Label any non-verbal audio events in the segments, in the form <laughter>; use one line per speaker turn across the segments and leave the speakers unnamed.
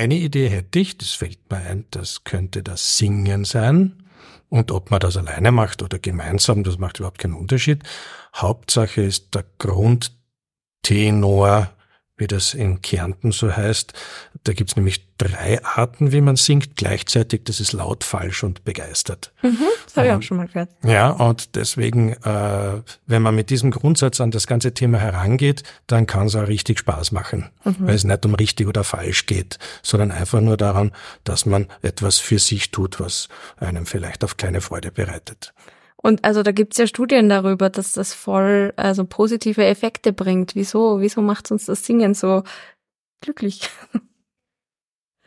eine Idee hätte ich, das fällt mir ein, das könnte das Singen sein. Und ob man das alleine macht oder gemeinsam, das macht überhaupt keinen Unterschied. Hauptsache ist der Grundtenor wie das in Kärnten so heißt. Da gibt's nämlich drei Arten, wie man singt gleichzeitig. Das ist laut, falsch und begeistert.
Mhm, das habe ich auch schon mal gehört.
Ja, und deswegen, äh, wenn man mit diesem Grundsatz an das ganze Thema herangeht, dann kann es auch richtig Spaß machen, mhm. weil es nicht um richtig oder falsch geht, sondern einfach nur daran, dass man etwas für sich tut, was einem vielleicht auf kleine Freude bereitet.
Und also da gibt's ja Studien darüber, dass das voll also positive Effekte bringt. Wieso? Wieso macht uns das Singen so glücklich?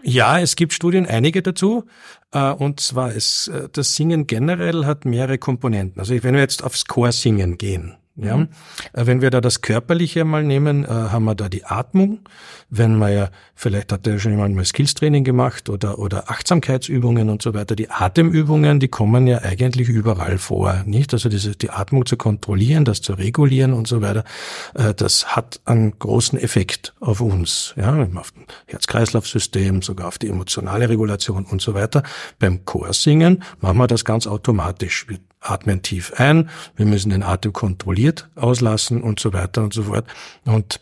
Ja, es gibt Studien, einige dazu. Äh, und zwar ist äh, das Singen generell hat mehrere Komponenten. Also wenn wir jetzt aufs Chorsingen gehen, ja, mhm. Äh, wenn wir da das Körperliche mal nehmen, haben wir da die Atmung. Wenn man ja, vielleicht hat er schon jemand mal Skills-Training gemacht oder, oder Achtsamkeitsübungen und so weiter. Die Atemübungen, die kommen ja eigentlich überall vor, nicht? Also diese, die Atmung zu kontrollieren, das zu regulieren und so weiter, das hat einen großen Effekt auf uns, ja, auf das Herz-Kreislauf-System, sogar auf die emotionale Regulation und so weiter. Beim Chorsingen machen wir das ganz automatisch. Wir atmen tief ein, wir müssen den Atem kontrolliert auslassen und so weiter und so fort. Und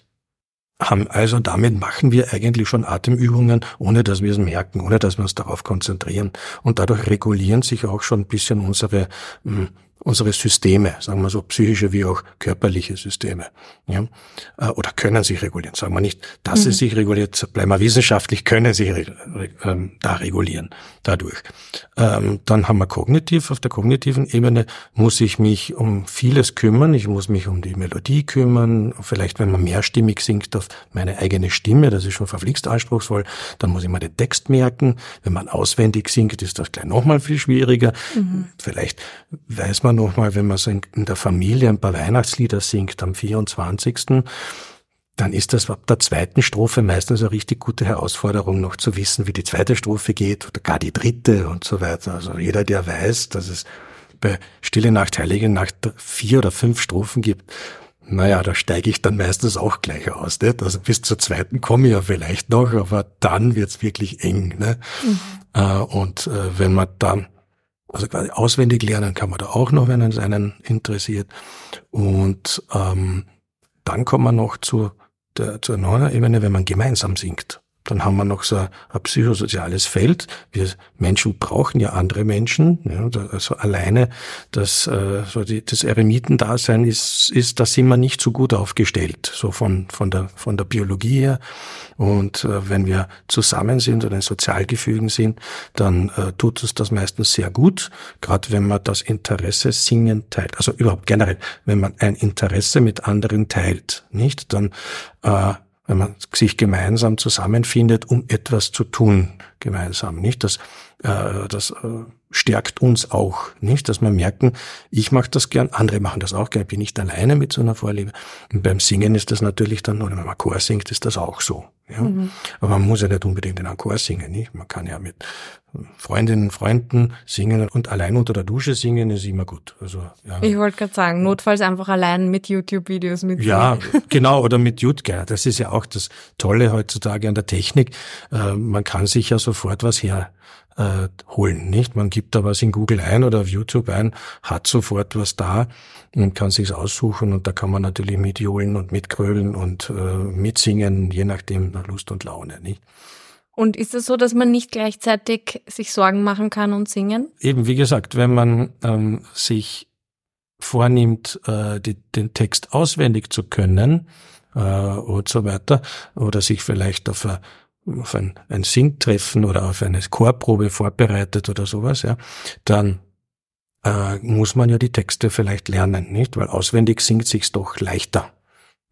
haben also damit machen wir eigentlich schon Atemübungen, ohne dass wir es merken, ohne dass wir uns darauf konzentrieren. Und dadurch regulieren sich auch schon ein bisschen unsere hm, unsere Systeme, sagen wir so psychische wie auch körperliche Systeme, ja, äh, oder können sich regulieren. Sagen wir nicht, dass mhm. es sich reguliert, bleiben wir wissenschaftlich, können sich ähm, da regulieren dadurch. Ähm, dann haben wir kognitiv, auf der kognitiven Ebene muss ich mich um vieles kümmern. Ich muss mich um die Melodie kümmern. Vielleicht, wenn man mehrstimmig singt, auf meine eigene Stimme, das ist schon verflixt anspruchsvoll. Dann muss ich mal den Text merken. Wenn man auswendig singt, ist das gleich nochmal viel schwieriger. Mhm. Vielleicht weiß man man nochmal, wenn man so in, der Familie ein paar Weihnachtslieder singt am 24., dann ist das ab der zweiten Strophe meistens eine richtig gute Herausforderung, noch zu wissen, wie die zweite Strophe geht oder gar die dritte und so weiter. Also jeder, der weiß, dass es bei Stille Nacht, Heilige Nacht vier oder fünf Strophen gibt, naja, da steige ich dann meistens auch gleich aus. Nicht? Also bis zur zweiten komme ich ja vielleicht noch, aber dann wird's wirklich eng. Ne? Mhm. Äh, und äh, wenn man dann also quasi auswendig lernen kann man da auch noch, wenn es einen interessiert. Und ähm, dann kommt man noch zu der, zur neuen Ebene, wenn man gemeinsam singt. Dann haben wir noch so ein, psychosoziales Feld. Wir Menschen brauchen ja andere Menschen. Ja, also alleine das, äh, so die, das Eremitendasein ist, ist, da sind wir nicht so gut aufgestellt, so von, von, der, von der Biologie her. Und äh, wenn wir zusammen sind oder in Sozialgefügen sind, dann äh, tut uns das meistens sehr gut, gerade wenn man das Interesse singen teilt. Also überhaupt generell, wenn man ein Interesse mit anderen teilt, nicht? Dann äh, wenn man sich gemeinsam zusammenfindet, um etwas zu tun gemeinsam, nicht? Das, äh, das äh, stärkt uns auch, nicht? Dass wir merken, ich mache das gern, andere machen das auch gern, bin nicht alleine mit so einer Vorliebe. Und beim Singen ist das natürlich dann, oder wenn man Chor singt, ist das auch so. Ja? Mhm. Aber man muss ja nicht unbedingt in einem Chor singen, nicht? Man kann ja mit Freundinnen, Freunden singen und allein unter der Dusche singen ist immer gut. Also,
ja. Ich wollte gerade sagen, notfalls einfach allein mit YouTube-Videos mit.
Ja, genau, oder mit YouTube. Das ist ja auch das Tolle heutzutage an der Technik. Äh, man kann sich ja sofort was her äh, holen, nicht? Man gibt da was in Google ein oder auf YouTube ein, hat sofort was da und kann sich's aussuchen und da kann man natürlich mitjohlen und mitgrölen und äh, mitsingen, je nachdem nach Lust und Laune, nicht?
Und ist es so, dass man nicht gleichzeitig sich Sorgen machen kann und singen?
Eben, wie gesagt, wenn man ähm, sich vornimmt, äh, die, den Text auswendig zu können äh, und so weiter, oder sich vielleicht auf, a, auf ein, ein Singtreffen oder auf eine Chorprobe vorbereitet oder sowas, ja, dann äh, muss man ja die Texte vielleicht lernen, nicht? Weil auswendig singt sich's doch leichter.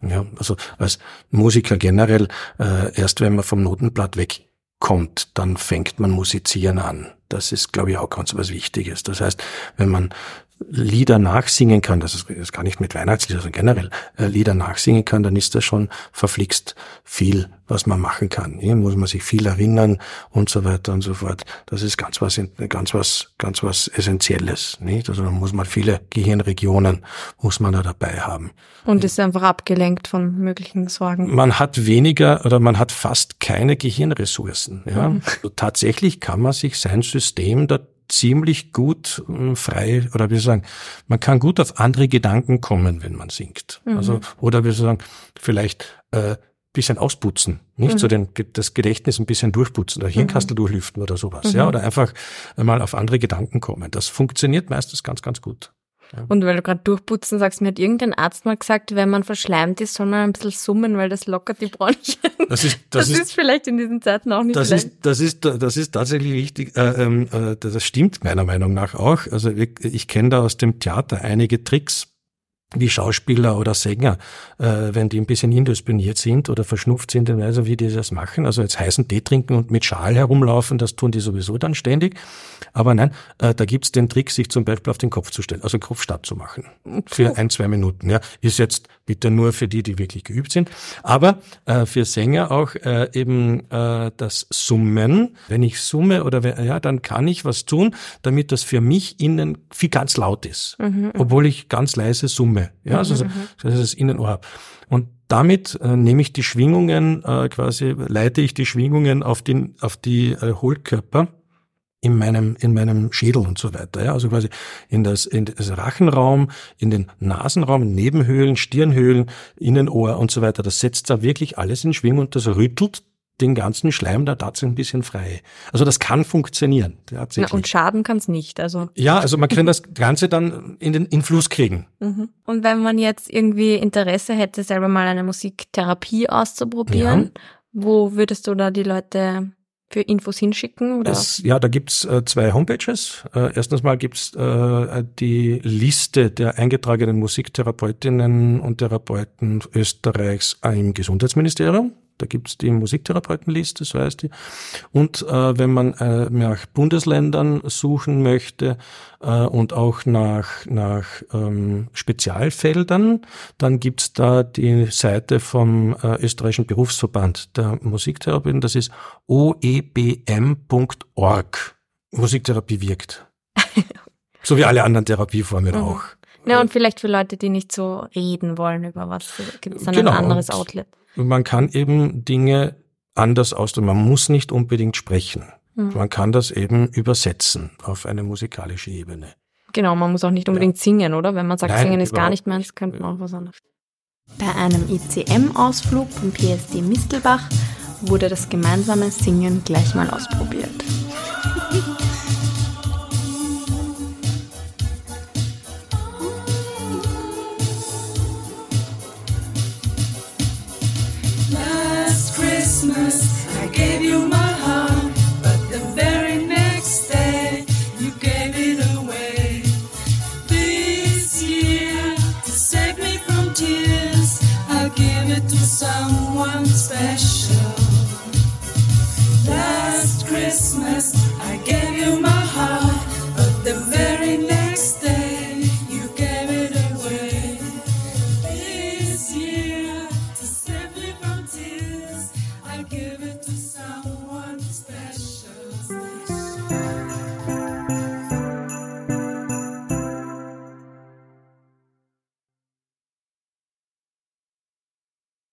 Ja, also als Musiker generell, äh, erst wenn man vom Notenblatt weg kommt, dann fängt man musizieren an. Das ist, glaube ich, auch ganz was Wichtiges. Das heißt, wenn man Lieder nachsingen kann, das ist, das kann nicht mit Weihnachtslieder, sondern generell äh, Lieder nachsingen kann, dann ist das schon verflixt viel, was man machen kann. Hier muss man sich viel erinnern und so weiter und so fort. Das ist ganz was, ganz was, ganz was Essentielles, nicht? Also da muss man viele Gehirnregionen muss man da dabei haben.
Und ist einfach abgelenkt von möglichen Sorgen.
Man hat weniger oder man hat fast keine Gehirnressourcen. Ja? Mhm. Also tatsächlich kann man sich sein System da ziemlich gut äh, frei, oder wie soll ich sagen, man kann gut auf andere Gedanken kommen, wenn man singt. Mhm. Also, oder wie soll ich sagen, vielleicht äh, bisschen ausputzen, nicht mhm. so den, das Gedächtnis ein bisschen durchputzen oder Hirnkastel mhm. durchlüften oder sowas, mhm. ja, oder einfach mal auf andere Gedanken kommen. Das funktioniert meistens ganz, ganz gut.
Und weil du gerade durchputzen sagst, mir hat irgendein Arzt mal gesagt, wenn man verschleimt ist, soll man ein bisschen summen, weil das lockert die Bronchien.
Das ist, <laughs> das,
das ist, ist, vielleicht in diesen Zeiten auch nicht
das Ist, das ist, das ist tatsächlich wichtig. Äh, ähm, äh, das stimmt meiner Meinung nach auch. Also ich, ich kenne da aus dem Theater einige Tricks, wie Schauspieler oder Sänger, äh, wenn die ein bisschen indiszipliniert sind oder verschnupft sind in Weise, wie die das machen. Also jetzt heißen Tee trinken und mit Schal herumlaufen, das tun die sowieso dann ständig. Aber nein, äh, da gibt's den Trick, sich zum Beispiel auf den Kopf zu stellen, also Kopf statt zu machen. Für ein, zwei Minuten. Ja. Ist jetzt bitte nur für die, die wirklich geübt sind. Aber äh, für Sänger auch äh, eben äh, das Summen. Wenn ich summe oder wenn, ja, dann kann ich was tun, damit das für mich innen viel ganz laut ist. Mhm. obwohl ich ganz leise summe. Stimme, ja, also mhm, das ist das Innenohr habe. Und damit äh, nehme ich die Schwingungen, äh, quasi leite ich die Schwingungen auf, den, auf die äh, Hohlkörper in meinem, in meinem Schädel und so weiter. Ja? Also quasi in das, in das Rachenraum, in den Nasenraum, Nebenhöhlen, Stirnhöhlen, Innenohr und so weiter. Das setzt da wirklich alles in Schwingung und das rüttelt den ganzen Schleim da tatsächlich ein bisschen frei. Also das kann funktionieren.
Na, und schaden kann es nicht. Also
ja, also man kann das Ganze dann in den in Fluss kriegen.
Mhm. Und wenn man jetzt irgendwie Interesse hätte, selber mal eine Musiktherapie auszuprobieren, ja. wo würdest du da die Leute für Infos hinschicken? Oder?
Es, ja, da gibt's äh, zwei Homepages. Äh, erstens mal gibt's äh, die Liste der eingetragenen Musiktherapeutinnen und Therapeuten Österreichs im Gesundheitsministerium. Da gibt's die Musiktherapeutenliste, so heißt die. Und äh, wenn man äh, nach Bundesländern suchen möchte äh, und auch nach, nach ähm, Spezialfeldern, dann gibt's da die Seite vom äh, österreichischen Berufsverband der Musiktherapeuten. Das ist oebm.org. Musiktherapie wirkt. <laughs> so wie alle anderen Therapieformen mhm. auch.
Ja, und vielleicht für Leute, die nicht so reden wollen über was, gibt es dann genau, ein anderes Outlet
man kann eben Dinge anders ausdrücken. Man muss nicht unbedingt sprechen. Mhm. Man kann das eben übersetzen auf eine musikalische Ebene.
Genau, man muss auch nicht unbedingt ja. singen, oder? Wenn man sagt, Nein, singen ist gar nicht meins, könnte man auch was anderes. Bei einem ICM-Ausflug vom PSD Mistelbach wurde das gemeinsame Singen gleich mal ausprobiert.